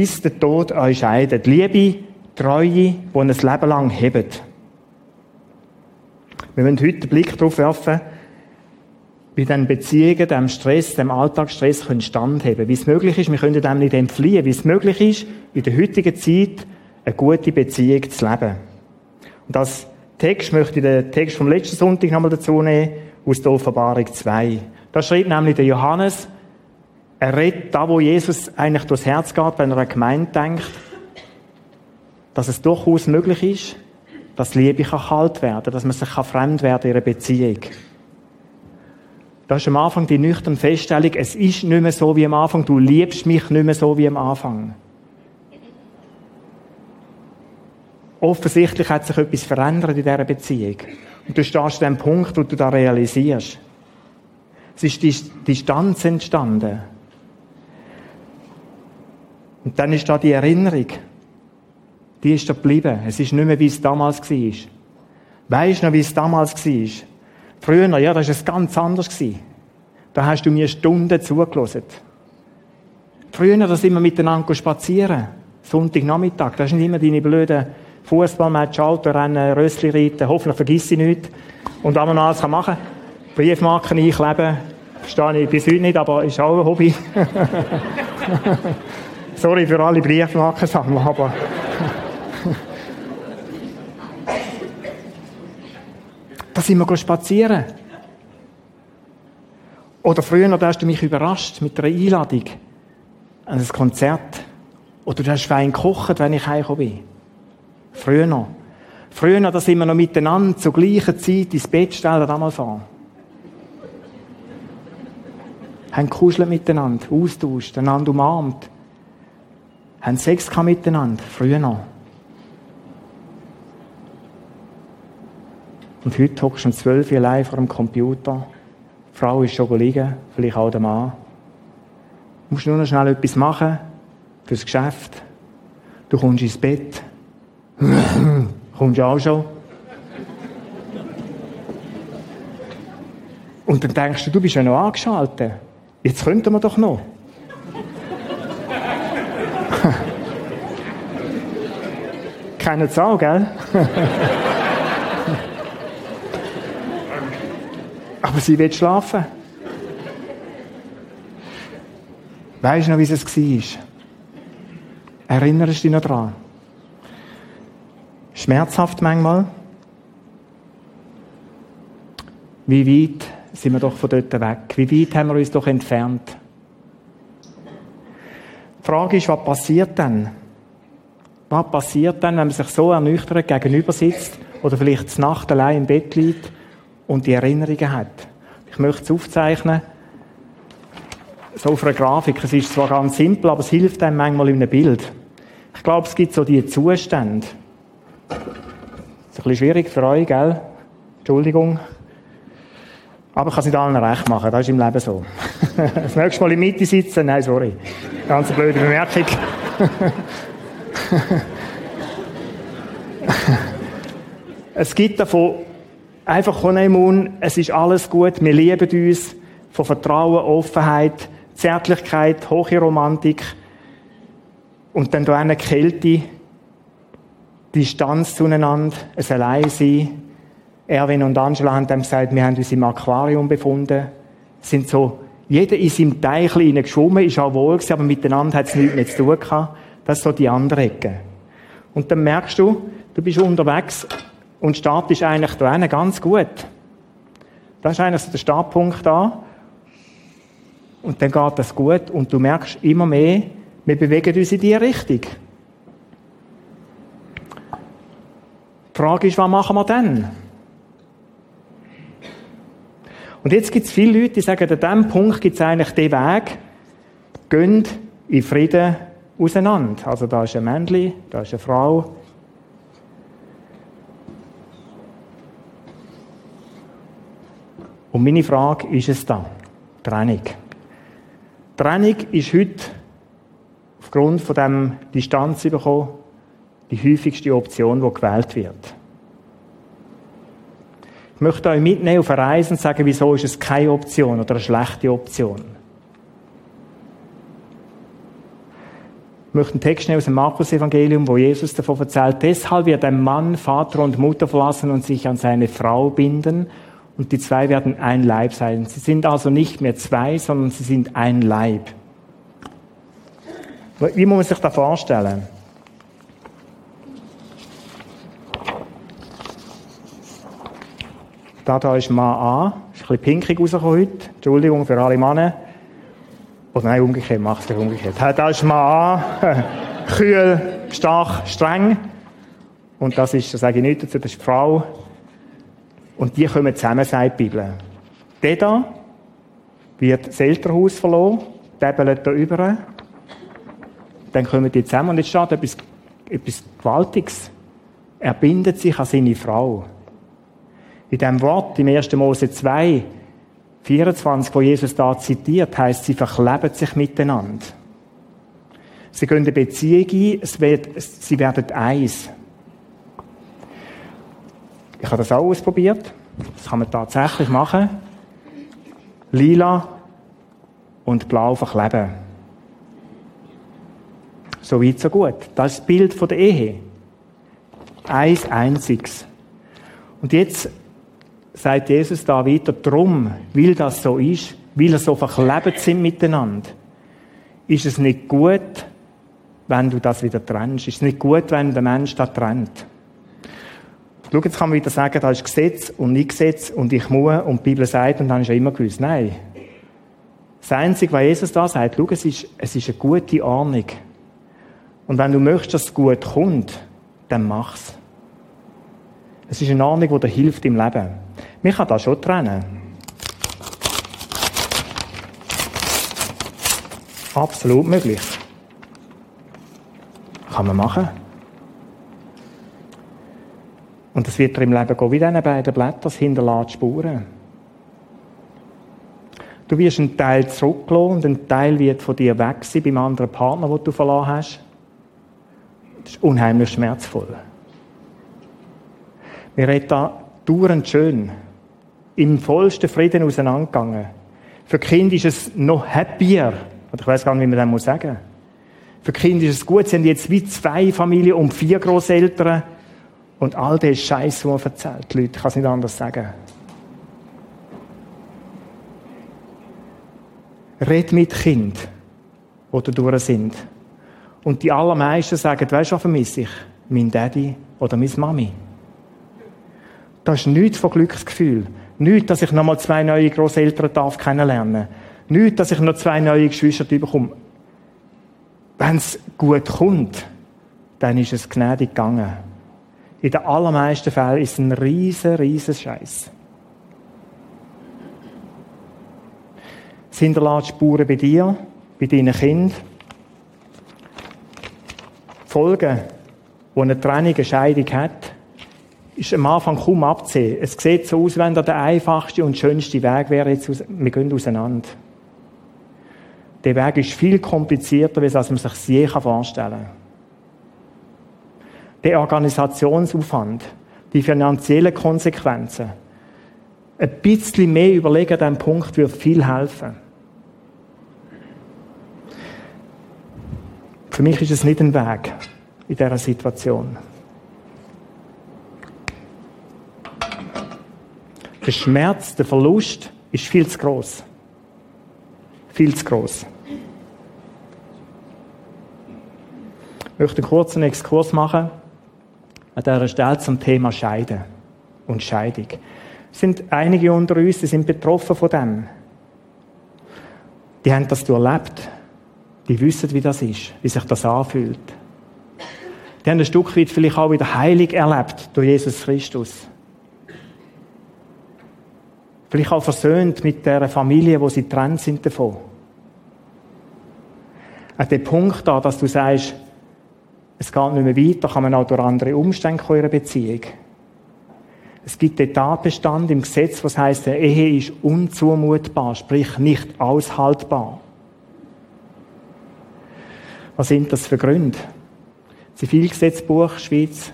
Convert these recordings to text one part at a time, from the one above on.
bis der Tod euch scheidet. Liebe, Treue, die ein Leben lang hebt. Wir wollen heute den Blick darauf werfen, wie dann Beziehungen dem Stress, dem Alltagsstress können standheben. Wie es möglich ist, wir können dem nicht entfliehen, wie es möglich ist, in der heutigen Zeit eine gute Beziehung zu leben. Und als Text möchte ich den Text vom letzten Sonntag nochmal dazu nehmen, aus der Offenbarung 2. Da schreibt nämlich der Johannes, er redet da, wo Jesus eigentlich durchs Herz geht, wenn er an Gemeinde denkt, dass es durchaus möglich ist, dass Liebe kann kalt werden, dass man sich kann fremd werden in einer Beziehung. Da ist am Anfang die nüchterne Feststellung, es ist nicht mehr so wie am Anfang, du liebst mich nicht mehr so wie am Anfang. Offensichtlich hat sich etwas verändert in dieser Beziehung. Und du stehst an dem Punkt, wo du da realisierst. Es ist die Distanz entstanden. Und dann ist da die Erinnerung. Die ist da geblieben. Es ist nicht mehr, wie es damals war. Weißt du noch, wie es damals war? Früher, ja, da war es ganz anders. Da hast du mir Stunden zugelassen. Früher, da sind wir miteinander spazieren. Sonntagnachmittag. Da sind immer deine blöden Fußballmatch, Autorennen, Rössli reiten. Hoffentlich vergiss ich nicht. Und was man noch alles machen. Briefmarken einkleben. Verstehe ich bis heute nicht, aber ist auch ein Hobby. Sorry für alle Briefmarkensammler, aber... da sind wir spazieren. Oder früher da hast du mich überrascht mit einer Einladung an ein Konzert. Oder du hast fein gekocht, wenn ich heimgekommen bin. Früher noch. Früher noch, da sind wir noch miteinander zur gleichen Zeit ins Bett stellen, damals an. Haben kuschelt miteinander, austauscht, einander umarmt. Haben Sex miteinander, früher noch. Und heute hockst du um 12 Uhr allein vor dem Computer. Die Frau ist schon liegen, vielleicht auch der Mann. Du musst nur noch schnell etwas machen fürs Geschäft. Du kommst ins Bett. kommst du auch schon. Und dann denkst du, du bist ja noch angeschaltet. Jetzt könnten wir doch noch. Keine Zahl, gell? Aber sie will schlafen. Weißt du noch, wie es war? Erinnerst du dich noch daran? Schmerzhaft manchmal. Wie weit sind wir doch von dort weg? Wie weit haben wir uns doch entfernt? Die Frage ist, was passiert dann? Was passiert dann, wenn man sich so ernüchtert gegenüber sitzt oder vielleicht Nacht allein im Bett liegt und die Erinnerungen hat? Ich möchte es aufzeichnen. So auf einer Grafik. Es ist zwar ganz simpel, aber es hilft einem manchmal in einem Bild. Ich glaube, es gibt so die Zustände. Das ist ein bisschen schwierig für euch, gell? Entschuldigung. Aber ich kann es nicht allen recht machen, das ist im Leben so. Das nächste Mal in der Mitte sitzen, nein, sorry. Ganz blöde Bemerkung. es gibt davon einfach Honeymoon, es ist alles gut, wir lieben uns, von Vertrauen, Offenheit, Zärtlichkeit, hohe Romantik und dann da eine Kälte, Distanz zueinander, ein Alleinsein, Erwin und Angela haben dann gesagt, wir haben uns im Aquarium befunden. Sind so, jeder ist im Teich geschwommen, ist auch wohl gewesen, aber miteinander hat es nichts mehr zu tun gehabt. Das ist so die andere Ecke. Und dann merkst du, du bist unterwegs und Start ist eigentlich da ganz gut. Das ist eigentlich so der Startpunkt da. Und dann geht das gut und du merkst immer mehr, wir bewegen uns in die Richtung. Die Frage ist, was machen wir dann? Und jetzt gibt es viele Leute, die sagen, an diesem Punkt gibt es eigentlich den Weg, gehen in Frieden auseinander. Also da ist ein Männchen, da ist eine Frau. Und meine Frage ist es da. Trennung. Trennung ist heute aufgrund von dem Distanz die häufigste Option, die gewählt wird. Ich möchte euch mitnehmen auf eine Reise und sagen, wieso ist es keine Option oder eine schlechte Option. Ich möchte einen Text nehmen aus dem Markus-Evangelium, wo Jesus davon erzählt, deshalb wird ein Mann Vater und Mutter verlassen und sich an seine Frau binden und die zwei werden ein Leib sein. Sie sind also nicht mehr zwei, sondern sie sind ein Leib. Wie muss man sich das vorstellen? Da, da ist Mann A. Ist ein bisschen pinkig rausgekommen heute. Entschuldigung für alle Männer. Oder nein, umgekehrt, mach es umgekehrt. Da ist Mann A. Kühl, stark, streng. Und das ist, das sage ich nicht dazu, das ist die Frau. Und die kommen zusammen, sagt die Bibel. Der da wird das Elternhaus verloren, täbelt da über. Dann kommen die zusammen und jetzt steht etwas, etwas Gewaltiges. Er bindet sich an seine Frau. In dem Wort im 1. Mose 2, 24, wo Jesus da zitiert, heißt, sie verkleben sich miteinander. Sie gehen eine Beziehung ein, es wird, sie werden eins. Ich habe das auch ausprobiert. Das kann man tatsächlich machen. Lila und blau verkleben. So weit, so gut. Das ist das Bild der Ehe. Eins einziges. Und jetzt sagt Jesus da weiter, drum, weil das so ist, weil er so verklebt sind miteinander, ist es nicht gut, wenn du das wieder trennst. Ist es nicht gut, wenn der Mensch das trennt. Schau, jetzt kann man wieder sagen, da ist Gesetz und nicht Gesetz und ich muss und die Bibel sagt und dann ist ja immer gewusst. Nein. Das Einzige, was Jesus da sagt, schau, es ist, es ist eine gute Ordnung. Und wenn du möchtest, dass es gut kommt, dann mach's. Es ist eine Ordnung, die dir hilft im Leben. Man kann das schon trennen. Absolut möglich. Kann man machen. Und das wird dir im Leben gehen, wie diese beiden Blätter, das hinterlässt Spuren. Du wirst einen Teil zurücklassen und ein Teil wird von dir weg sein beim anderen Partner, den du verloren hast. Das ist unheimlich schmerzvoll. Wir reden da dauernd schön im vollsten Frieden auseinandergegangen. Für Kinder ist es noch happier. Oder ich weiß gar nicht, wie man das muss sagen. Für die Kinder ist es gut, sie haben jetzt wie zwei Familien und vier Großeltern und all den Scheiß, den man erzählt. Leute, ich kann es nicht anders sagen. Red mit Kind, die da durch sind. Und die allermeisten sagen, weißt du, was vermisse ich? Mein Daddy oder meine Mami. Das ist nichts von Glücksgefühl. Nicht, dass ich noch mal zwei neue Großeltern darf kennenlernen. Nicht, dass ich noch zwei neue Geschwister bekomme. Wenn es gut kommt, dann ist es gnädig gegangen. In den allermeisten Fällen ist es ein riesen, riesen Scheiß. Es hinterlässt Spuren bei dir, bei deinen Kindern. Folgen, die eine Trennung, eine Scheidung hat, ist am Anfang kaum abzusehen. Es sieht so aus, wenn der einfachste und schönste Weg wäre, jetzt aus, wir gehen auseinander. Der Weg ist viel komplizierter, als man sich je vorstellen kann. Der Organisationsaufwand, die finanziellen Konsequenzen, ein bisschen mehr überlegen an diesem Punkt würde viel helfen. Für mich ist es nicht ein Weg in dieser Situation. Der Schmerz, der Verlust ist viel zu groß. Viel zu groß. Ich möchte einen kurzen Exkurs machen an dieser Stelle zum Thema Scheiden und Scheidung. Es sind einige unter uns, die sind betroffen von dem. Die haben das erlebt. Die wissen, wie das ist, wie sich das anfühlt. Die haben ein Stück weit vielleicht auch wieder heilig erlebt durch Jesus Christus. Vielleicht auch versöhnt mit der Familie, wo sie trennt sind davon. An dem Punkt da, dass du sagst, es geht nicht mehr weiter, kann man auch durch andere Umstände in einer Beziehung. Es gibt den Tatbestand im Gesetz, was heißt, der Ehe ist unzumutbar, sprich nicht aushaltbar. Was sind das für Gründe? Zivilgesetzbuch Schweiz.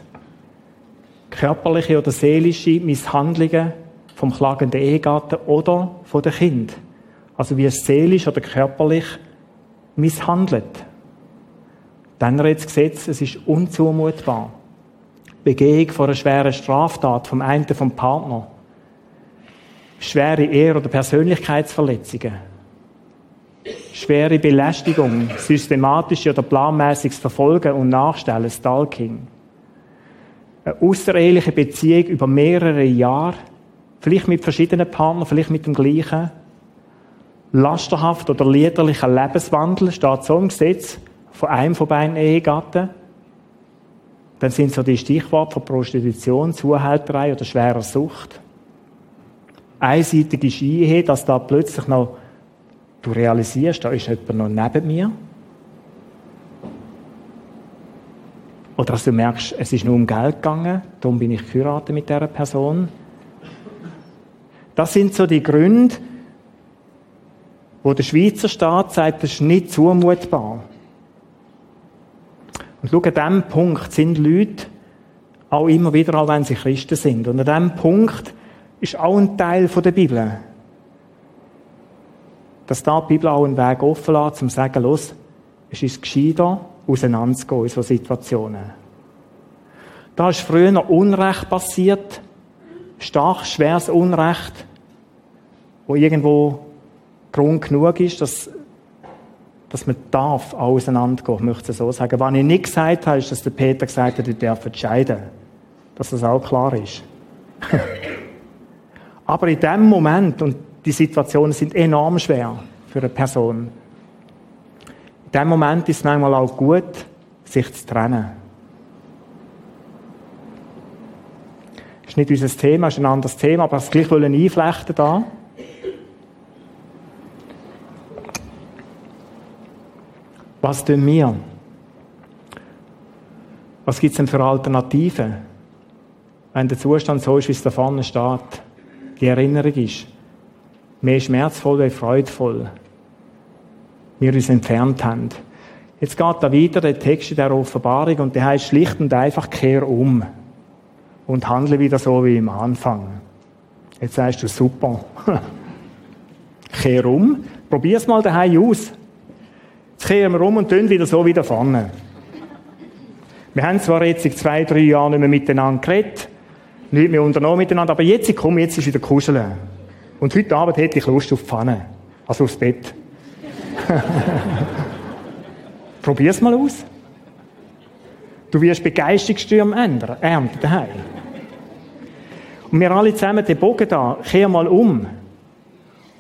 Körperliche oder seelische Misshandlungen vom klagenden Ehegatten oder von dem Kind. Also wie es seelisch oder körperlich misshandelt. Dann redet das Gesetz, es ist unzumutbar. Begehung vor einer schweren Straftat vom einen vom Partner. Schwere Ehr- oder Persönlichkeitsverletzungen. Schwere Belästigung, systematische oder planmäßiges Verfolgen und Nachstellen, Stalking. Eine außereheliche Beziehung über mehrere Jahre, vielleicht mit verschiedenen Partnern, vielleicht mit dem gleichen. Lasterhaft oder liederlicher Lebenswandel, steht so im Gesetz, von einem von beiden Ehegatten. Dann sind so die Stichworte von Prostitution, Zuhälterei oder schwerer Sucht. Einseitige Ehe, dass da plötzlich noch, du realisierst, da ist jemand noch neben mir. Oder dass du merkst, es ist nur um Geld gegangen, darum bin ich geheiratet mit dieser Person. Das sind so die Gründe, wo der Schweizer Staat sagt, das ist nicht zumutbar. Und schau, an diesem Punkt sind Leute auch immer wieder, auch wenn sie Christen sind. Und an diesem Punkt ist auch ein Teil der Bibel. Dass da die Bibel auch einen Weg offen lässt, um zu sagen, los, es ist gescheiter, auseinanderzugehen in solchen Situationen. Da ist früher Unrecht passiert, stark, schweres Unrecht, wo irgendwo Grund genug ist, dass, dass man darf auseinandergehen, möchte ich so sagen. Was ich nicht gesagt habe, ist, dass der Peter gesagt hat, ich darf entscheiden. Dass das auch klar ist. Aber in dem Moment, und die Situationen sind enorm schwer für eine Person, in dem Moment ist es manchmal auch gut, sich zu trennen. Das ist nicht unser Thema, ist ein anderes Thema, aber das gleich wollen einflechten da. Was tun wir? Was gibt es denn für Alternativen? Wenn der Zustand so ist, wie es da vorne steht, die Erinnerung ist, mehr schmerzvoll als freudvoll, wir uns entfernt haben. Jetzt geht da weiter der Text in der Offenbarung und der heißt schlicht und einfach, kehr um und handle wieder so wie im Anfang. Jetzt sagst du, super. kehr um, probier's mal daheim aus. Kehren wir um und tun wieder so wieder vorne. Wir haben zwar jetzt seit zwei, drei Jahren nicht mehr miteinander geredet, nicht mehr unternommen miteinander, aber jetzt, komm, jetzt ist wieder kuscheln. Und heute Abend hätte ich Lust auf die Pfanne. Also aufs Bett. Probier's mal aus. Du wirst Begeisterungsstürme ändern, ernten daheim. Und wir alle zusammen den Bogen da, kehr mal um.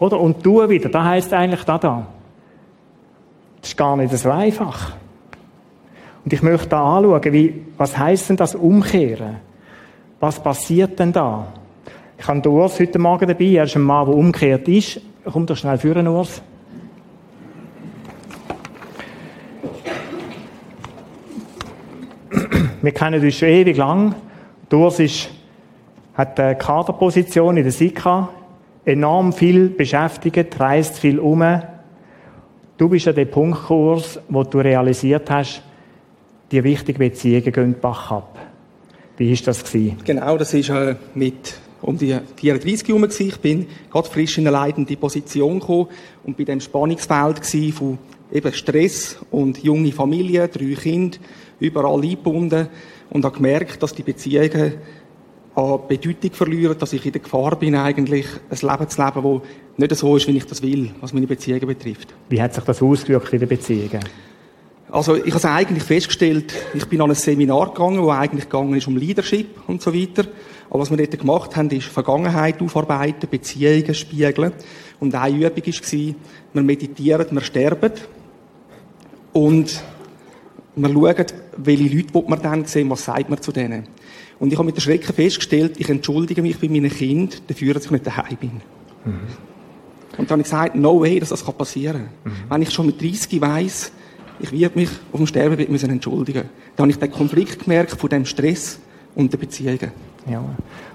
Oder? Und tu wieder. Das heisst eigentlich da da. Das ist gar nicht so einfach. Und ich möchte da anschauen, wie, was heisst denn das Umkehren? Was passiert denn da? Ich habe Urs heute Morgen dabei. Er ist ein Mann, der umgekehrt ist. Komm doch schnell führen, Urs. Wir kennen uns schon ewig lang. Urs ist, hat eine Kaderposition in der SIKA, enorm viel beschäftigt, reist viel um, Du bist an dem Punktkurs, wo du realisiert hast, die wichtigen Beziehungen gehen Bach ab. Wie war das? Genau, das war äh, mit um die 34 herum. Ich bin gerade frisch in eine leitende Position gekommen und bei dem Spannungsfeld von eben Stress und junge Familie, drei Kinder, überall eingebunden und habe gemerkt, dass die Beziehungen an Bedeutung verlieren, dass ich in der Gefahr bin, eigentlich ein Leben zu leben, das nicht so ist, wie ich das will, was meine Beziehungen betrifft. Wie hat sich das ausgewirkt in den Beziehungen? Also ich habe es eigentlich festgestellt, ich bin an ein Seminar gegangen, wo eigentlich gegangen ist um Leadership und so weiter. Aber was wir dort gemacht haben, ist Vergangenheit aufarbeiten, Beziehungen spiegeln. Und eine Übung war, wir meditieren, wir sterben und wir schauen, welche Leute man dann sehen, was sagt man zu denen. Und ich habe mit der Schrecken festgestellt, ich entschuldige mich bei meinen Kindern dafür, dass ich nicht daheim bin. Mhm. Und dann habe ich gesagt, no way, dass das passieren kann. Mhm. Wenn ich schon mit 30 weiss, ich werde mich auf dem Sterbebett müssen entschuldigen. Dann habe ich den Konflikt gemerkt von dem Stress und den Beziehungen. Ja.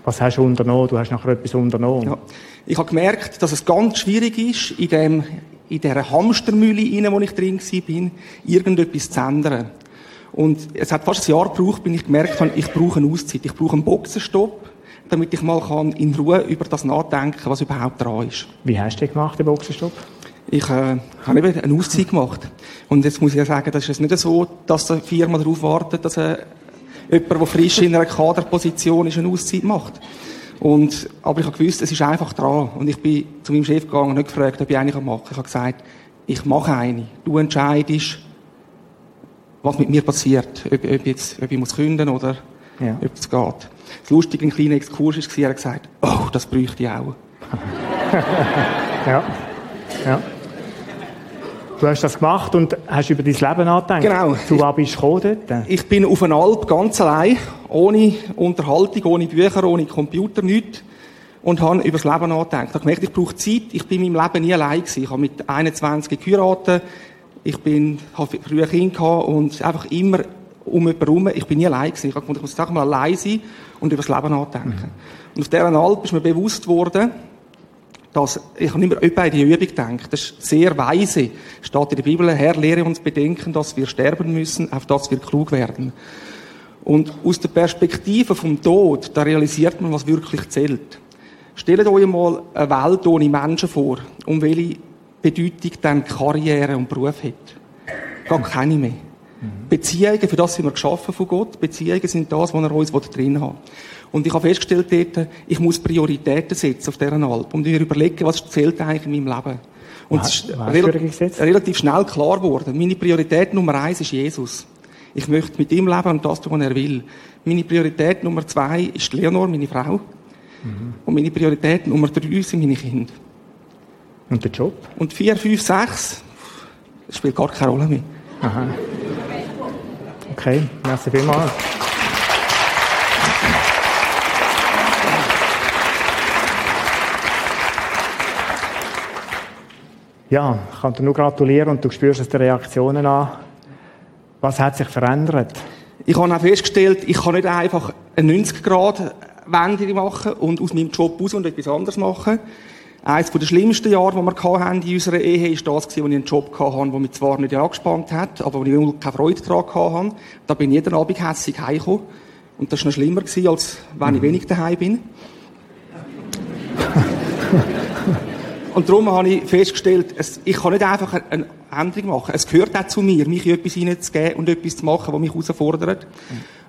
Was hast du unternommen? Du hast nachher etwas unternommen. Ja. Ich habe gemerkt, dass es ganz schwierig ist, in, dem, in dieser Hamstermühle, in der ich drin war, irgendetwas zu ändern. Und es hat fast ein Jahr gebraucht, bis ich gemerkt habe, ich brauche eine Auszeit, ich brauche einen Boxenstopp, damit ich mal kann in Ruhe über das nachdenken kann, was überhaupt dran ist. Wie hast du den gemacht, den Boxenstopp? Ich äh, habe eben eine Auszeit gemacht. Und jetzt muss ich ja sagen, das ist jetzt nicht so, dass eine Firma darauf wartet, dass äh, jemand, der frisch in einer Kaderposition ist, eine Auszeit macht. Und, aber ich habe gewusst, es ist einfach dran. Und ich bin zu meinem Chef gegangen und nicht gefragt, ob ich eine machen kann. Ich habe gesagt, ich mache eine. Du entscheidest, was mit mir passiert. Ob, ob, jetzt, ob ich muss künden oder ja. ob es geht. Das Lustige, ein kleiner Exkurs war, er hat gesagt, oh, das bräuchte ich auch. ja. ja. Du hast das gemacht und hast über dein Leben nachgedacht. Genau. Zu was bist du gekommen dort? Ich bin auf einer Alp ganz allein, ohne Unterhaltung, ohne Bücher, ohne Computer, nichts. Und habe über das Leben nachgedacht. Ich habe gemerkt, ich brauche Zeit. Ich bin in meinem Leben nie allein gewesen. Ich habe mit 21 geheiratet. Ich bin, habe früher Kind gehabt und einfach immer um jemanden herum. Ich bin nie allein gewesen. Ich habe gedacht, ich muss einfach mal allein sein und über das Leben nachdenken. Mhm. Und auf dieser Alp ist mir bewusst worden, dass, ich habe immer bei die Übung gedacht, das ist sehr weise, steht in der Bibel, Herr, lehre uns bedenken, dass wir sterben müssen, auf dass wir klug werden. Und aus der Perspektive vom Tod, da realisiert man, was wirklich zählt. Stellt euch mal eine Welt ohne Menschen vor, um welche Bedeutung dann Karriere und Beruf hat. Gar keine mehr. Beziehungen, für das sind wir geschaffen von Gott. Beziehungen sind das, was er uns drin hat. Und ich habe festgestellt dort, ich muss Prioritäten setzen auf dieser Alp und mir überlegen, was zählt eigentlich in meinem Leben. Und es ist relativ, relativ schnell klar geworden. Meine Priorität Nummer eins ist Jesus. Ich möchte mit ihm leben und das tun, was er will. Meine Priorität Nummer zwei ist Leonor, meine Frau. Mhm. Und meine Priorität Nummer drei sind meine Kinder. Und der Job? Und vier, fünf, sechs, das spielt gar keine Rolle mehr. Aha. Okay, merci vielmals. Ja, ich kann dir nur gratulieren und du spürst es die Reaktionen an. Was hat sich verändert? Ich habe auch festgestellt, ich kann nicht einfach eine 90-Grad-Wende machen und aus meinem Job raus und etwas anderes machen. Eines der schlimmsten Jahre, die wir hatten in unserer Ehe, war das, als ich einen Job hatte, der mich zwar nicht angespannt hat, aber wo ich keine Freude daran hatte. Da bin ich jeden Abend hässlich heimgekommen. Und das war noch schlimmer, als wenn ich mhm. wenig daheim bin. Und darum habe ich festgestellt, es, ich kann nicht einfach eine Änderung machen. Es gehört auch zu mir, mich in etwas hineinzugeben und etwas zu machen, was mich herausfordert.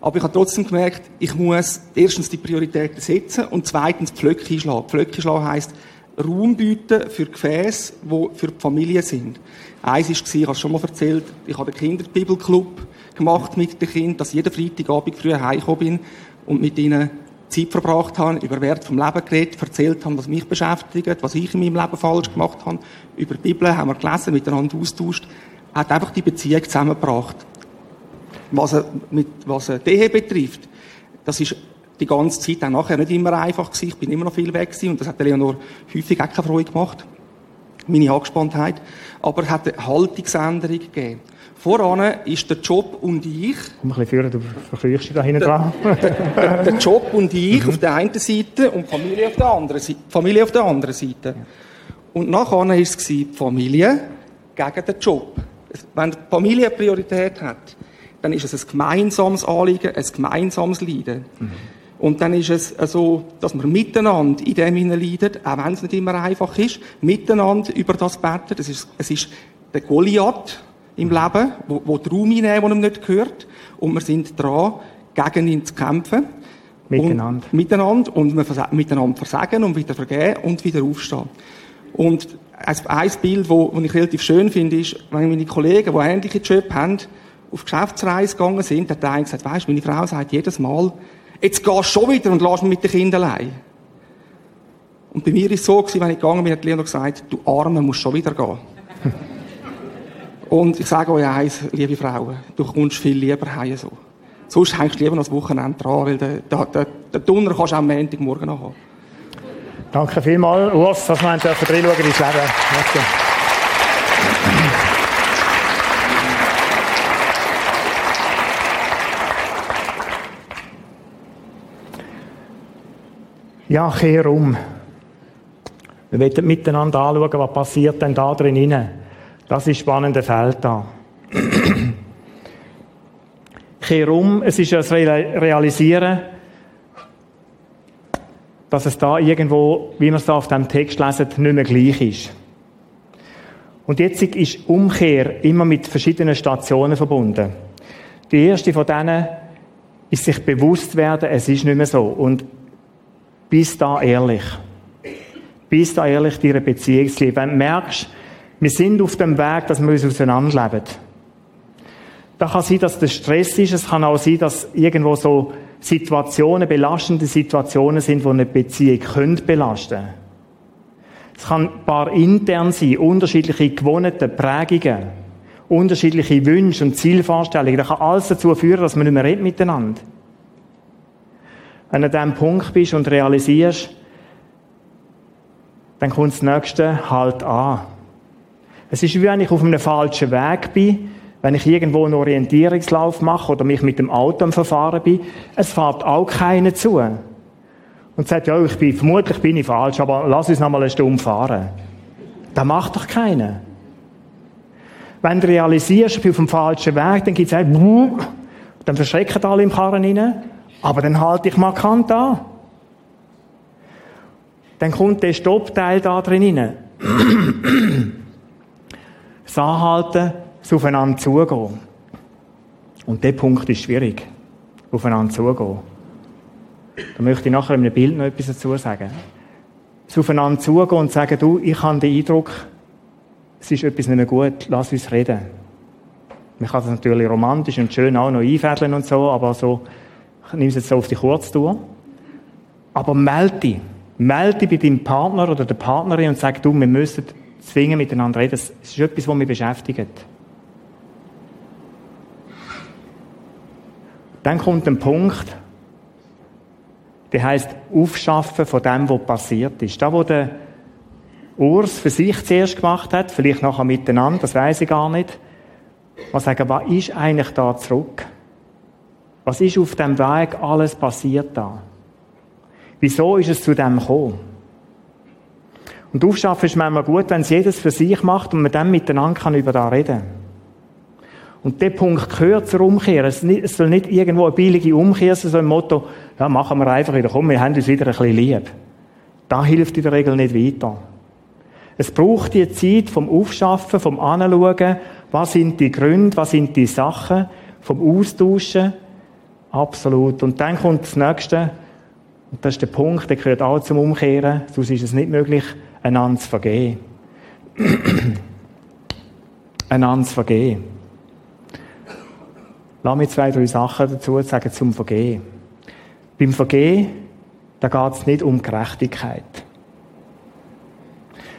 Aber ich habe trotzdem gemerkt, ich muss erstens die Prioritäten setzen und zweitens Pflöcke einschlagen. Pflöcke einschlagen heisst, Raum bieten für Gefäße, die für die Familie sind. Eins war, ich habe es schon mal erzählt, ich habe den Kinderbibelclub gemacht mit den Kindern, dass ich jeden Freitagabend früh heimgekommen bin und mit ihnen Zeit verbracht habe, über Wert vom Leben geredet, erzählt habe, was mich beschäftigt, was ich in meinem Leben falsch gemacht habe. Über die Bibel haben wir gelesen, miteinander austauscht. Hat einfach die Beziehung zusammengebracht. Was, mit, was die Ehe betrifft, das ist die ganze Zeit auch nachher nicht immer einfach gewesen. Ich bin immer noch viel weg gewesen und das hat Leonor häufig auch keine Freude gemacht. Meine Angespanntheit. Aber es hat eine Haltungsänderung gegeben. Voran ist der Job und ich. Komm ein bisschen führen, du verkrüchst dich da hinten dran. Der, der, Job und ich mhm. auf der einen Seite und die Familie auf der anderen Seite. Familie auf der anderen Seite. Und nachher war es die Familie gegen den Job. Wenn die Familie Priorität hat, dann ist es ein gemeinsames Anliegen, ein gemeinsames Leiden. Mhm. Und dann ist es so, dass wir miteinander in dem leiden, auch wenn es nicht immer einfach ist, miteinander über das beten. Das ist, es ist der Goliath, im Leben, wo, wo die Raum einnehmen, der ihm nicht gehört. Und wir sind dran, gegen ihn zu kämpfen. Miteinander. Und, miteinander. Und wir miteinander versagen und wieder vergeben und wieder aufstehen. Und ein Bild, das ich relativ schön finde, ist, wenn meine Kollegen, die ähnliche Jobs haben, auf Geschäftsreise gegangen sind, hat der eine gesagt, weisst, meine Frau sagt jedes Mal, jetzt gehst du schon wieder und lass mich mit den Kindern allein. Und bei mir ist es so wenn ich gegangen bin, hat Leonor gesagt, du Arme musst schon wieder gehen. Und ich sage euch eins, liebe Frauen, du kommst viel lieber heim so. Sonst hängst du lieber noch das Wochenende dran, weil den, den, den, Donner kannst du am Montagmorgen noch haben. Danke vielmals, Urs, dass wir reinschauen Leben. Danke. Ja, kehr um. Wir werden miteinander anschauen, was passiert denn da drin. Das ist spannende Feld da. Kehr um, es ist das Realisieren, dass es da irgendwo, wie wir es da auf dem Text lesen, nicht mehr gleich ist. Und jetzt ist Umkehr immer mit verschiedenen Stationen verbunden. Die erste von denen ist sich bewusst werden, es ist nicht mehr so. Und bist da ehrlich. Bist da ehrlich deiner Beziehung zu leben. Wenn du merkst, wir sind auf dem Weg, dass wir uns auseinanderleben. Da kann sein, dass das Stress ist. Es kann auch sein, dass irgendwo so Situationen, belastende Situationen sind, die eine Beziehung können belasten können. Es kann ein paar intern sein, unterschiedliche gewohnte Prägungen, unterschiedliche Wünsche und Zielvorstellungen. Das kann alles dazu führen, dass man nicht mehr redet miteinander. Wenn du an diesem Punkt bist und realisierst, dann kommt das Nächste halt an. Es ist wie wenn ich auf einem falschen Weg bin, wenn ich irgendwo einen Orientierungslauf mache oder mich mit dem Auto am Verfahren bin. Es fährt auch keiner zu und sagt, ja, ich bin, vermutlich bin ich falsch, aber lass uns noch mal eine Stunde fahren. Das macht doch keiner. Wenn du realisierst, ich bin auf dem falschen Weg, dann gibt es dann verschrecken alle im Karren rein, aber dann halte ich markant an. Dann kommt der Stoppteil da drin rein. das Anhalten, das Aufeinander zugehen. Und der Punkt ist schwierig. Aufeinander zugehen. Da möchte ich nachher in einem Bild noch etwas dazu sagen. Es aufeinander zugehen und sagen, du, ich habe den Eindruck, es ist etwas nicht mehr gut, lass uns reden. Man kann das natürlich romantisch und schön auch noch einfädeln und so, aber so, ich nehme es jetzt so auf die Kurztour. Aber melde dich. Melde dich bei deinem Partner oder der Partnerin und sag, du, wir müssen zwingen miteinander reden. Das ist etwas, was mich beschäftigt. Dann kommt ein Punkt, der heißt Aufschaffen von dem, was passiert ist. Da, wo der Urs für sich zuerst gemacht hat, vielleicht nachher miteinander, das weiß ich gar nicht. Mal sagen, was ist eigentlich da zurück? Was ist auf dem Weg alles passiert da? Wieso ist es zu dem gekommen? Und Aufschaffen ist manchmal gut, wenn es jedes für sich macht und man dann miteinander kann über da reden. Und der Punkt gehört zur Umkehr. Es soll nicht irgendwo eine billige Umkehr sein, so ein Motto, ja, machen wir einfach wieder, komm, wir haben uns wieder ein bisschen lieb. Da hilft in der Regel nicht weiter. Es braucht die Zeit vom Aufschaffen, vom Anschauen, was sind die Gründe, was sind die Sachen, vom Austauschen. Absolut. Und dann kommt das Nächste, und das ist der Punkt, der gehört auch zum Umkehren, sonst ist es nicht möglich, einander zu vergehen. einander zu vergehen. Lass mich zwei, drei Sachen dazu sagen zum Vergehen. Beim Vergehen, da geht es nicht um Gerechtigkeit.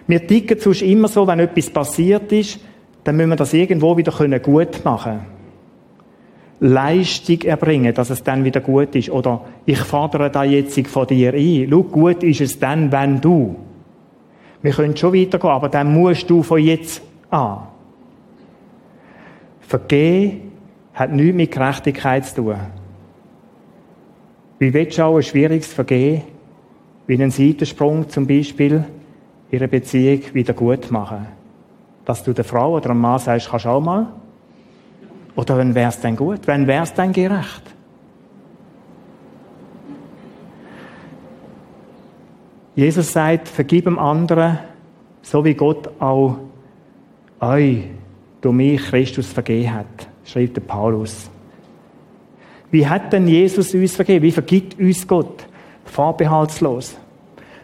Wir ticken sonst immer so, wenn etwas passiert ist, dann müssen wir das irgendwo wieder gut machen Leistung erbringen, dass es dann wieder gut ist. Oder ich fordere da jetzt von dir ein. Schau, gut ist es dann, wenn du. Wir können schon weitergehen, aber dann musst du von jetzt an. Vergehen hat nichts mit Gerechtigkeit zu tun. Wie willst du auch ein schwieriges Vergehen, wie einen Seitensprung zum Beispiel, ihre Beziehung wieder gut machen? Dass du der Frau oder dem Mann sagst, kannst du auch mal? Oder wenn wär's denn gut? Wenn wär's denn gerecht? Jesus sagt, vergib dem anderen, so wie Gott auch euch durch mich Christus vergeben hat schreibt der Paulus. Wie hat denn Jesus uns vergeben? Wie vergibt uns Gott? Vorbehaltslos.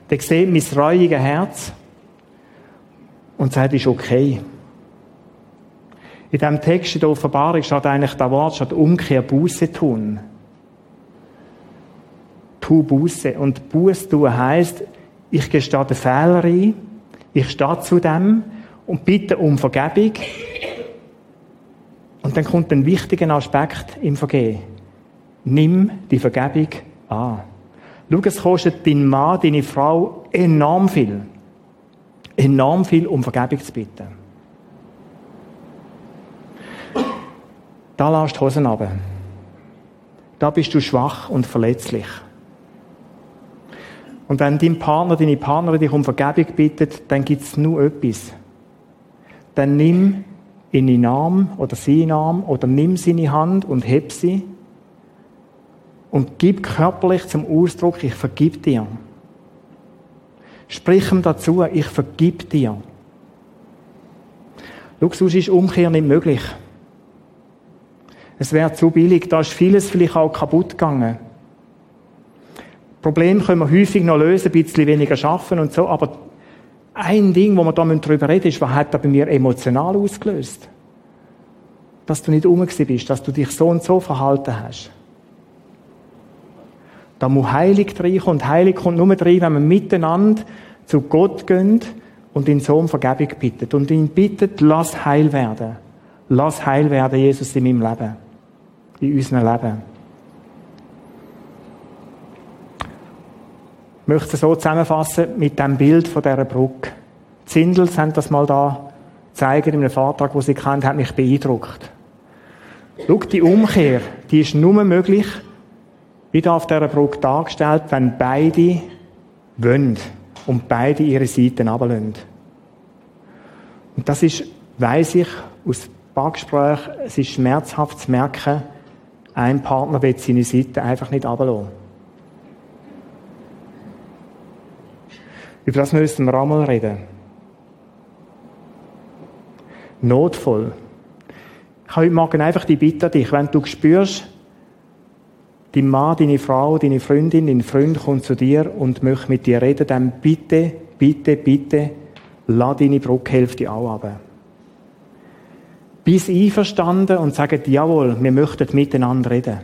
Der sieht mein reuiges Herz und sagt, ist okay. In diesem Text in der Offenbarung steht eigentlich das Wort, steht Umkehr, Buße tun. Tu Buße. Und Buße tun heisst, ich gestehe den Fehler ein, ich stehe zu dem und bitte um Vergebung und dann kommt ein wichtiger Aspekt im Vergehen. Nimm die Vergebung an. Schau, es kostet dein Mann, deine Frau enorm viel. Enorm viel, um Vergebung zu bitten. Da lässt die Hosen runter. Da bist du schwach und verletzlich. Und wenn dein Partner, deine Partnerin dich um Vergebung bittet, dann gibt es nur etwas. Dann nimm in den Arm oder sie in Arm oder nimm seine Hand und heb sie und gib körperlich zum Ausdruck, ich vergib dir. Sprich ihm dazu, ich vergib dir. Luxus ist Umkehr nicht möglich. Es wäre zu billig, da ist vieles vielleicht auch kaputt gegangen. Problem können wir häufig noch lösen, ein bisschen weniger schaffen und so, aber ein Ding, wo wir da drüber reden ist, was hat da bei mir emotional ausgelöst? Dass du nicht rum bist, dass du dich so und so verhalten hast. Da muss Heilig reinkommen und Heilig kommt nur rein, wenn wir miteinander zu Gott gehen und ihn so um Vergebung bittet und ihn bittet, lass heil werden. Lass heil werden, Jesus, in meinem Leben. In unserem Leben. Ich möchte es so zusammenfassen mit dem Bild von dieser Brücke. Die Zindels haben das mal da zeigen in einem Vortrag, den sie kennt, hat mich beeindruckt. Schau, die Umkehr, die ist nur möglich, wieder auf dieser Brücke dargestellt, wenn beide wollen und beide ihre Seiten runterlassen. Und das ist, weiss ich, aus Backgesprächen, es ist schmerzhaft zu merken, ein Partner will seine Seite einfach nicht runterlassen. Über das müssen wir auch mal reden. Notvoll. Ich habe heute Morgen einfach die Bitte an dich, wenn du spürst, dein Mann, deine Frau, deine Freundin, dein Freund kommt zu dir und möchte mit dir reden, dann bitte, bitte, bitte, lass deine Bruckhälfte auch runter. Bis einverstanden und sagt, jawohl, wir möchten miteinander reden.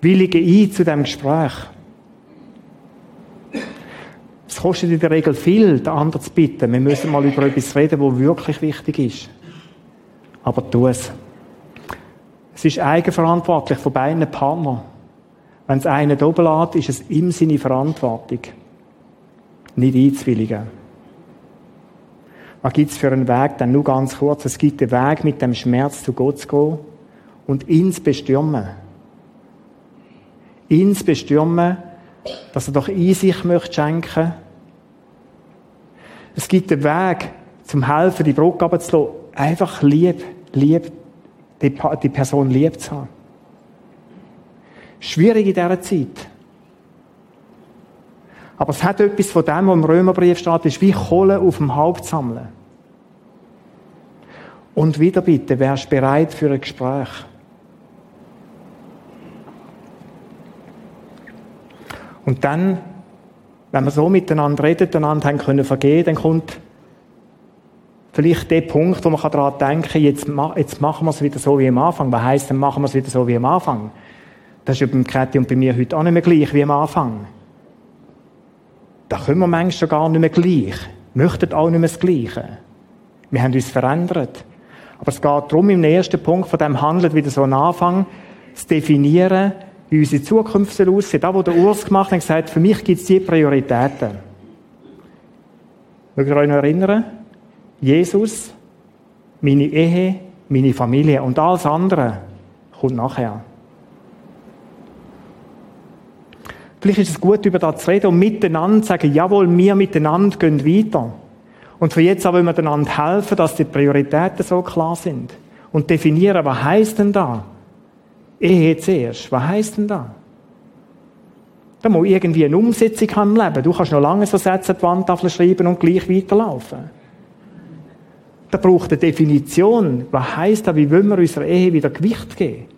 Willige ein zu dem Gespräch. Es kostet in der Regel viel, den anderen zu bitten. Wir müssen mal über etwas reden, was wirklich wichtig ist. Aber tu es. Es ist eigenverantwortlich von beiden Partnern. Wenn es einen oben lässt, ist es ihm seine Verantwortung. Nicht einzuwilligen. Was gibt es für einen Weg? Dann nur ganz kurz. Es gibt einen Weg, mit dem Schmerz zu Gott zu gehen und ihn zu bestürmen. Ihn zu bestürmen, dass er doch Einsicht möchte schenken es gibt einen Weg, zum Helfen, die Brücke runterzulassen. Einfach lieb, lieb, die, die Person lieb zu haben. Schwierig in dieser Zeit. Aber es hat etwas von dem, was im Römerbrief steht, ist wie Kohle auf dem Haupt sammeln. Und wieder bitte, wärst bereit für ein Gespräch? Und dann wenn wir so miteinander reden, einander haben können vergehen, dann kommt vielleicht der Punkt, wo man daran denken kann, jetzt, jetzt machen wir es wieder so wie am Anfang. Was heisst dann, machen wir es wieder so wie am Anfang? Das ist ja beim Käthi und bei mir heute auch nicht mehr gleich wie am Anfang. Da können wir manchmal schon gar nicht mehr gleich. Möchten auch nicht mehr das Gleiche. Wir haben uns verändert. Aber es geht darum, im ersten Punkt von dem Handeln wieder so einen Anfang zu definieren, wie unsere Zukunft soll aussehen. Da, wo der Urs gemacht hat, gesagt, für mich gibt es die Prioritäten. Mögt ihr euch noch erinnern? Jesus, meine Ehe, meine Familie und alles andere kommt nachher. Vielleicht ist es gut, über das zu reden und miteinander zu sagen, jawohl, wir miteinander gehen weiter. Und von jetzt an wollen wir einander helfen, dass die Prioritäten so klar sind. Und definieren, was heisst denn da? Ehe zuerst. Was heisst denn da? Da muss irgendwie eine Umsetzung haben im Leben. Du kannst noch lange so Sätze an die Wandtafel schreiben und gleich weiterlaufen. Da braucht eine Definition. Was heisst da, wie wollen wir unserer Ehe wieder Gewicht geben?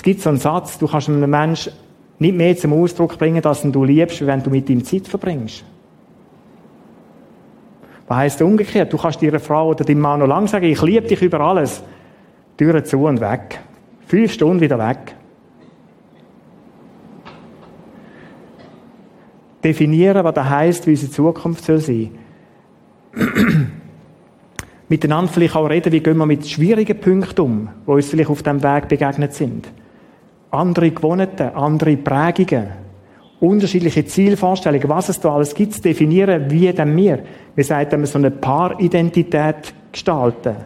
Es gibt so einen Satz, du kannst einem Menschen nicht mehr zum Ausdruck bringen, dass du liebst, wenn du mit ihm Zeit verbringst. Was heisst umgekehrt? Du kannst deiner Frau oder deinem Mann noch lange sagen, ich liebe dich über alles. Türen zu und weg. Fünf Stunden wieder weg. Definieren, was das heisst, wie unsere Zukunft soll sein. Miteinander vielleicht auch reden, wie gehen wir mit schwierigen Punkten um, die uns vielleicht auf dem Weg begegnet sind. Andere Gewohnheiten, andere Prägungen, unterschiedliche Zielvorstellungen, was es da alles gibt, zu definieren, wie denn wir, wir sagen, so eine Paaridentität gestalten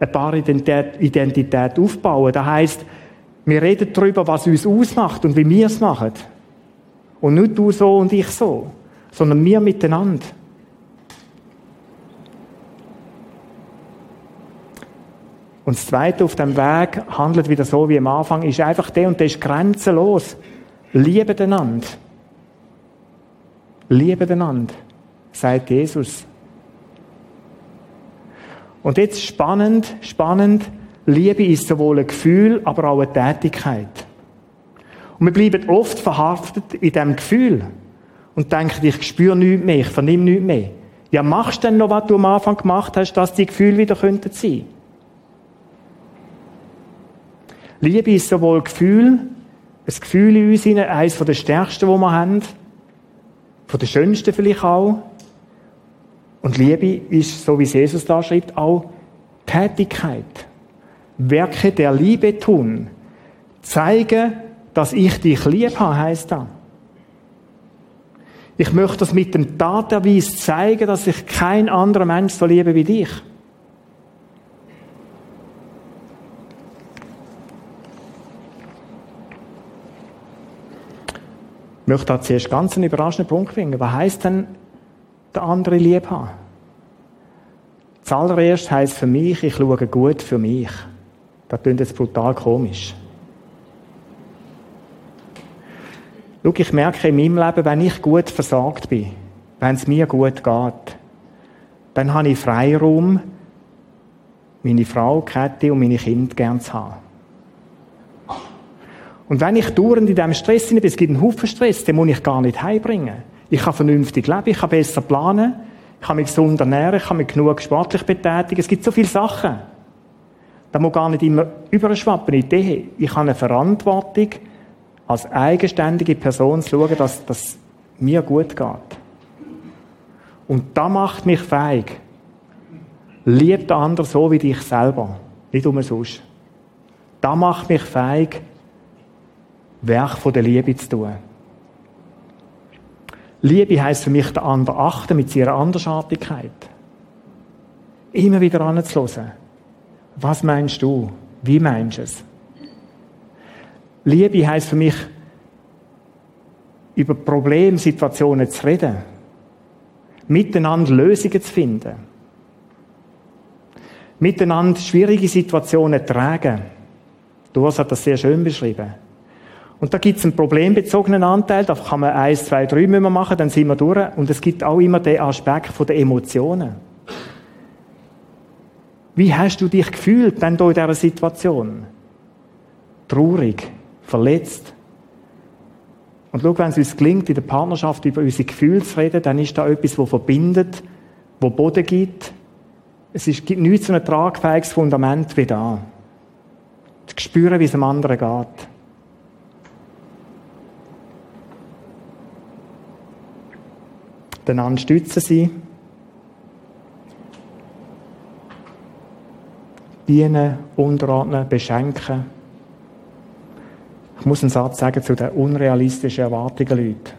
eine Paaridentität aufbauen. Das heisst, wir reden darüber, was uns ausmacht und wie wir es machen. Und nicht du so und ich so, sondern wir miteinander. Und das Zweite auf dem Weg handelt wieder so wie am Anfang, ist einfach der, und der ist grenzenlos. Liebe einander. Liebe einander, sagt Jesus. Und jetzt spannend, spannend, Liebe ist sowohl ein Gefühl, aber auch eine Tätigkeit. Und wir bleiben oft verhaftet in diesem Gefühl und denken, ich spüre nichts mehr, ich vernehme nichts mehr. Ja, machst du denn noch, was du am Anfang gemacht hast, dass die Gefühle wieder könnten sein? Liebe ist sowohl Gefühl, ein Gefühl in uns eines der stärksten, die wir haben, von der schönsten vielleicht auch. Und Liebe ist, so wie Jesus da schreibt, auch Tätigkeit. Werke der Liebe tun. Zeigen, dass ich dich lieb habe, heisst das. Ich möchte das mit dem Taterweis zeigen, dass ich kein anderer Mensch so liebe wie dich. Möchte da zuerst ganz einen überraschenden Punkt bringen. Was heisst denn der andere lieb haben? Zuallererst heisst für mich, ich schaue gut für mich. Das klingt jetzt brutal komisch. Schau, ich merke in meinem Leben, wenn ich gut versagt bin, wenn es mir gut geht, dann habe ich Freiraum, meine Frau, Käthe und meine Kinder gern zu haben. Und wenn ich dauernd in diesem Stress bin, es gibt einen Haufen Stress, den muss ich gar nicht heimbringen. Ich kann vernünftig leben, ich kann besser planen, ich kann mich gesund ernähren, ich kann mich genug sportlich betätigen. Es gibt so viele Sachen. Da muss gar nicht immer überschwappen in Ich habe eine Verantwortung, als eigenständige Person zu schauen, dass das mir gut geht. Und da macht mich fähig. Lieb den anderen so wie dich selber, nicht umsonst. Da macht mich fähig, Werk von der Liebe zu tun. Liebe heißt für mich, den anderen achten mit seiner Andersartigkeit. Immer wieder anzuhören. Was meinst du? Wie meinst du es? Liebe heißt für mich, über Problemsituationen zu reden. Miteinander Lösungen zu finden. Miteinander schwierige Situationen zu tragen. Doris hat das sehr schön beschrieben. Und da gibt es einen problembezogenen Anteil, da kann man eins, zwei, drei müssen machen, dann sind wir durch. Und es gibt auch immer den Aspekt der Emotionen. Wie hast du dich gefühlt denn in dieser Situation? Traurig, verletzt. Und schau, wenn es uns gelingt, in der Partnerschaft über unsere Gefühle zu reden, dann ist da etwas, das verbindet, wo Boden gibt. Es ist, gibt nichts so ein tragfähiges Fundament wie da. Zu spüren, wie es dem anderen geht. Einander stützen sie. Dienen, unterordnen, beschenken. Ich muss einen Satz sagen zu den unrealistischen Erwartungen Leute.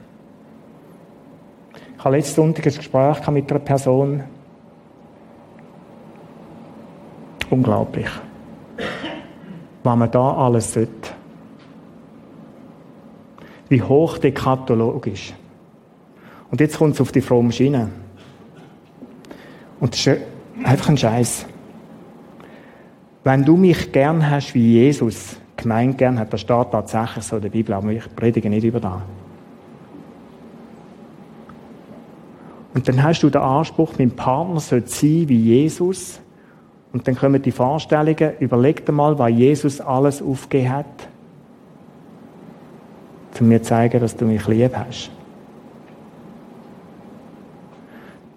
Ich habe letzten Sonntag ein Gespräch mit einer Person. Unglaublich. Was man da alles sollte. Wie hoch ist. Und jetzt kommt es auf die fromme Schiene. Und das ist einfach ein Scheiß. Wenn du mich gern hast wie Jesus gemeint gern hat, das steht tatsächlich so in der Bibel, aber ich predige nicht über das. Und dann hast du den Anspruch, mein Partner soll sein wie Jesus. Und dann kommen die Vorstellungen, überleg dir mal, was Jesus alles aufgegeben hat, um mir zu zeigen, dass du mich lieb hast.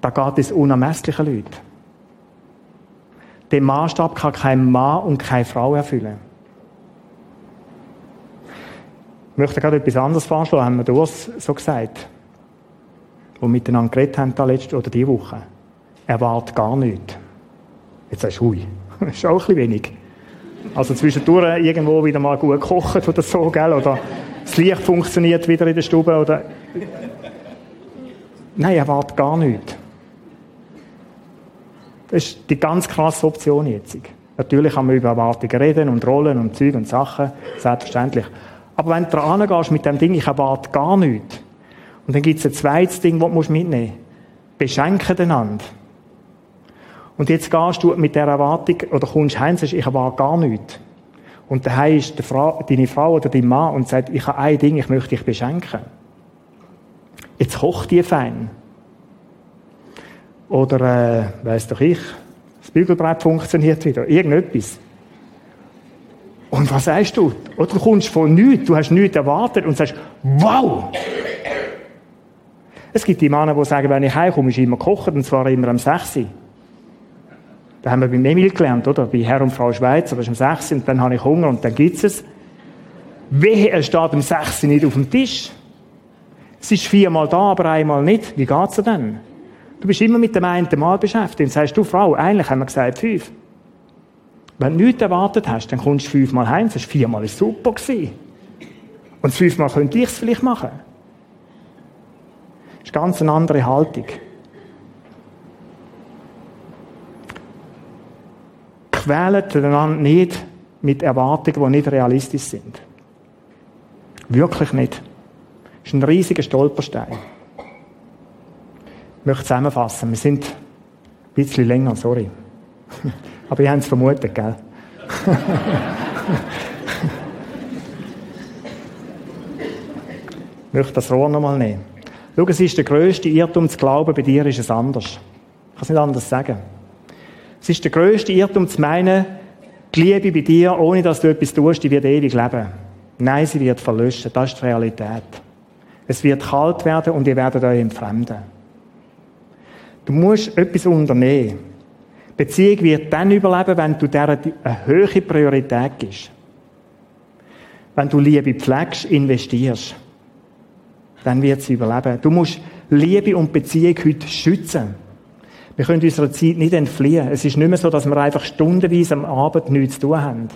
Da geht es unermessliche Leute. Den Maßstab kann kein Mann und keine Frau erfüllen. Ich möchte gerade etwas anderes vorschlagen, haben wir das so gesagt, wo miteinander geredet haben, da letzte oder diese Woche. Erwartet gar nichts. Jetzt sagst du, hui, das ist auch ein wenig. Also zwischendurch irgendwo wieder mal gut kochen oder so, gell? Oder das Licht funktioniert wieder in der Stube, oder... Nein, erwartet gar nichts. Das ist die ganz krasse Option jetzt. Natürlich kann man über Erwartungen reden und Rollen und Zeug und Sachen, selbstverständlich. Aber wenn du dran gehst mit dem Ding, ich erwarte gar nichts. Und dann gibt es ein zweites Ding, das du mitnehmen musst. Beschenken einander. Und jetzt gehst du mit der Erwartung, oder kommst heim und sagst, ich erwarte gar nichts. Und daheim ist Frau, deine Frau oder dein Mann und sagt, ich habe ein Ding, ich möchte dich beschenken. Jetzt kocht die fein. Oder, äh, weiss doch ich, das Bügelbrett funktioniert wieder. Irgendetwas. Und was sagst du? Oder du kommst von nichts, du hast nichts erwartet und sagst, wow! Es gibt die Männer, die sagen, wenn ich heimkomme, ist immer gekocht, und zwar immer am 6. Da haben wir beim Emil gelernt, oder? Bei Herr und Frau Schweizer, das ist am 6. und dann habe ich Hunger und dann gibt's es. Wehe, er steht am 6. nicht auf dem Tisch. Es ist viermal da, aber einmal nicht. Wie geht's dir denn? Du bist immer mit dem einen Mal beschäftigt. Und sagst du, Frau, eigentlich haben wir gesagt fünf. Wenn du nichts erwartet hast, dann kommst du fünfmal heim, sagst viermal ist super gewesen. Und fünfmal könnte ich es vielleicht machen. Das ist ganz eine andere Haltung. Quält einander nicht mit Erwartungen, die nicht realistisch sind. Wirklich nicht. Das ist ein riesiger Stolperstein. Möchte zusammenfassen. Wir sind ein bisschen länger, sorry. Aber ihr habt es vermutet, gell? ich möchte das Rohr nochmal nehmen. Schau, es ist der grösste Irrtum zu glauben, bei dir ist es anders. Ich kann es nicht anders sagen. Es ist der grösste Irrtum zu meinen, die Liebe bei dir, ohne dass du etwas tust, die wird ewig leben. Nein, sie wird verlöschen. Das ist die Realität. Es wird kalt werden und ihr werdet euch entfremden. Du musst etwas unternehmen. Beziehung wird dann überleben, wenn du der eine höhere Priorität gibst. Wenn du Liebe pflegst, investierst. Dann wird sie überleben. Du musst Liebe und Beziehung heute schützen. Wir können unserer Zeit nicht entfliehen. Es ist nicht mehr so, dass wir einfach stundenweise am Abend nichts zu tun haben.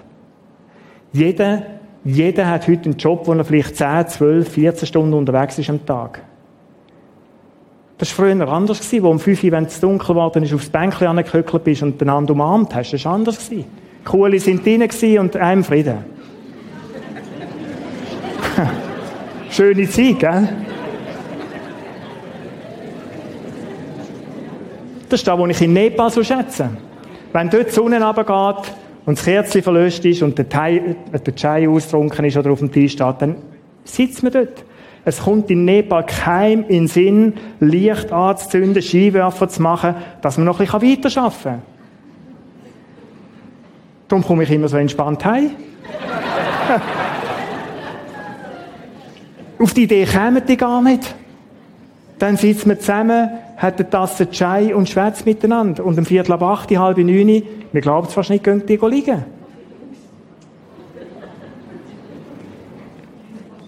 Jeder jeder hat heute einen Job, wo er vielleicht 10, 12, 14 Stunden unterwegs ist am Tag. Das war früher anders, wo um 5 Uhr, wenn es dunkel geworden ist, aufs Bänkchen angeköckelt bist und den anderen umarmt hast. Das war anders. Die Kuhle sind drin und einem Frieden. Schöne Zeit, gell? Das ist das, was ich in Nepal so schätze. Wenn dort die Sonne runtergeht, und das Kerzchen verlöscht ist und der, Thai, der Chai austrunken ist oder auf dem Tisch steht, dann sitzt man dort. Es kommt in Nepal kein in den Sinn, Licht anzuzünden, Skiwerfer zu machen, dass man noch ein bisschen weiterarbeiten kann. Darum komme ich immer so entspannt heim. Auf die Idee kämen die gar nicht. Dann sitzt man zusammen, hat eine Tasse Chai und schwätzt miteinander. Und um Viertel ab acht, halbe neun, wir glauben es fast nicht, gehen die liegen.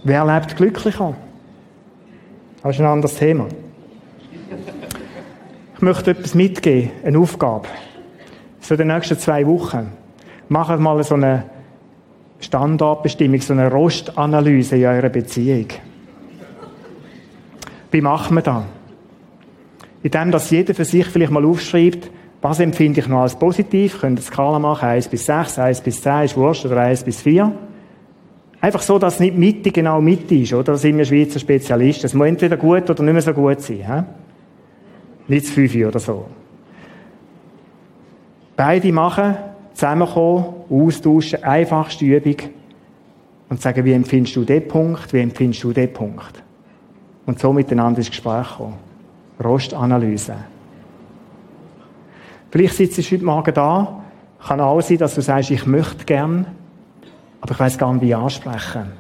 Wer lebt glücklicher? Das ist ein anderes Thema. Ich möchte etwas mitgeben, eine Aufgabe. So in den nächsten zwei Wochen. Machen mal so eine Standardbestimmung, so eine Rostanalyse in eurer Beziehung. Wie machen wir das? Indem, dass jeder für sich vielleicht mal aufschreibt, was empfinde ich noch als positiv? Könnt ihr Skala machen, 1 bis 6, 1 bis 10 ist Wurscht, oder 1 bis 4. Einfach so, dass nicht Mitte genau Mitte ist, oder? Da sind wir Schweizer Spezialisten. Es muss entweder gut oder nicht mehr so gut sein, he? Nicht zu 5 oder so. Beide machen, zusammenkommen, austauschen, einfachste Übung und sagen, wie empfindest du den Punkt, wie empfindest du den Punkt? Und so miteinander ins Gespräch kommen. Rostanalyse. Vielleicht sitzt du heute Morgen da, kann auch sein, dass du sagst, ich möchte gern, aber ich weiß gar nicht, wie ansprechen.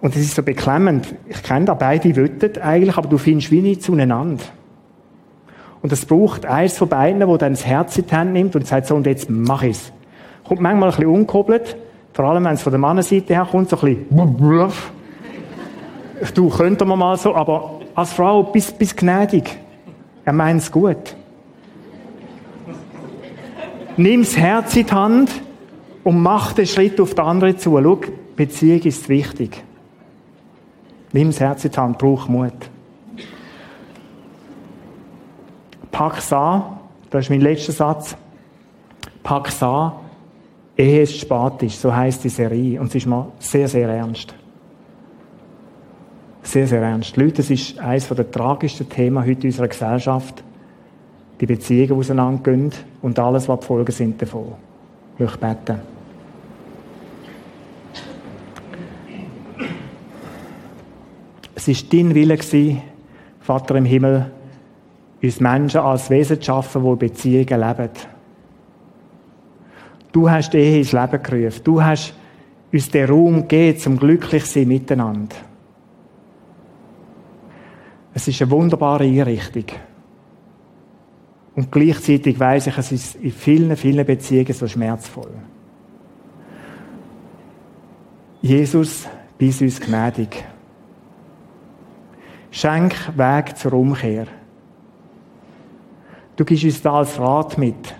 Und es ist so beklemmend. Ich kenne da beide Wütten eigentlich, aber du findest wie nicht zueinander. Und es braucht eins von beiden, wo dann das Herz in die Hand nimmt und sagt, so, und jetzt mach ich's. Kommt manchmal ein bisschen unkobelt, vor allem wenn es von der Mannenseite her kommt, so ein bisschen, du, könnte man mal so, aber als Frau, bist, bist gnädig. Er meint es gut. Nimm das Herz in die Hand und mach den Schritt auf die andere zu. Schau, Beziehung ist wichtig. Nimm das Herz in die Hand, brauch Mut. Pack's an, das ist mein letzter Satz. Pack's an, ehe es spät ist, so heisst die Serie. Und es ist mal sehr, sehr ernst. Sehr, sehr ernst. Leute, das ist eines der tragischsten Themen heute unserer Gesellschaft die Beziehungen auseinandergehen und alles, was die Folgen sind davon. Möchte beten. Es ist dein Wille Vater im Himmel, uns Menschen als Wesen zu schaffen, die Beziehungen leben. Du hast Ehe ins Leben gerufen. Du hast uns den Raum gegeben, zum glücklich sein miteinander. Es ist eine wunderbare Einrichtung. Und gleichzeitig weiß ich, es ist in vielen, vielen Beziehungen so schmerzvoll. Jesus, bist uns gnädig. Schenk Weg zur Umkehr. Du gibst uns da als Rat mit.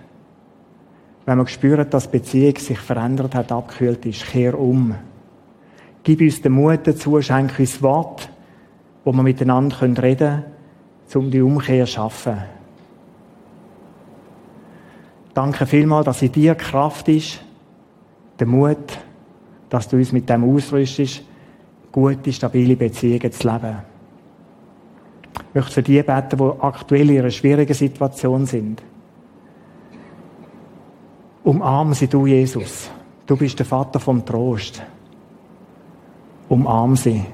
Wenn man spürt, dass die Beziehung sich verändert hat, abgekühlt ist, kehr um. Gib uns den Mut dazu, schenk uns Wort, wo wir miteinander reden können, um die Umkehr zu schaffen. Danke vielmals, dass in dir Kraft ist, der Mut, dass du uns mit dem ausrüstest, gute, stabile Beziehungen zu leben. Ich möchte für die beten, die aktuell in einer schwierigen Situation sind. Umarm sie du, Jesus. Du bist der Vater vom Trost. Umarm sie.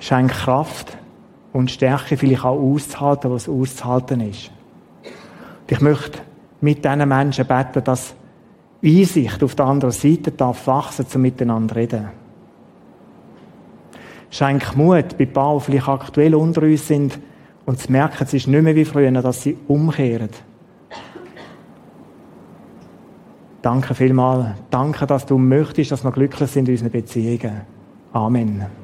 Schenk Kraft und Stärke, vielleicht auch auszuhalten, was auszuhalten ist. Und ich möchte mit diesen Menschen beten, dass Einsicht auf der anderen Seite darf wachsen, zum miteinander reden. Schenk Mut bei Paul, die vielleicht aktuell unter uns sind und zu merken, es ist nicht mehr wie früher, dass sie umkehren. Danke vielmals. Danke, dass du möchtest, dass wir glücklich sind in unseren Beziehungen. Amen.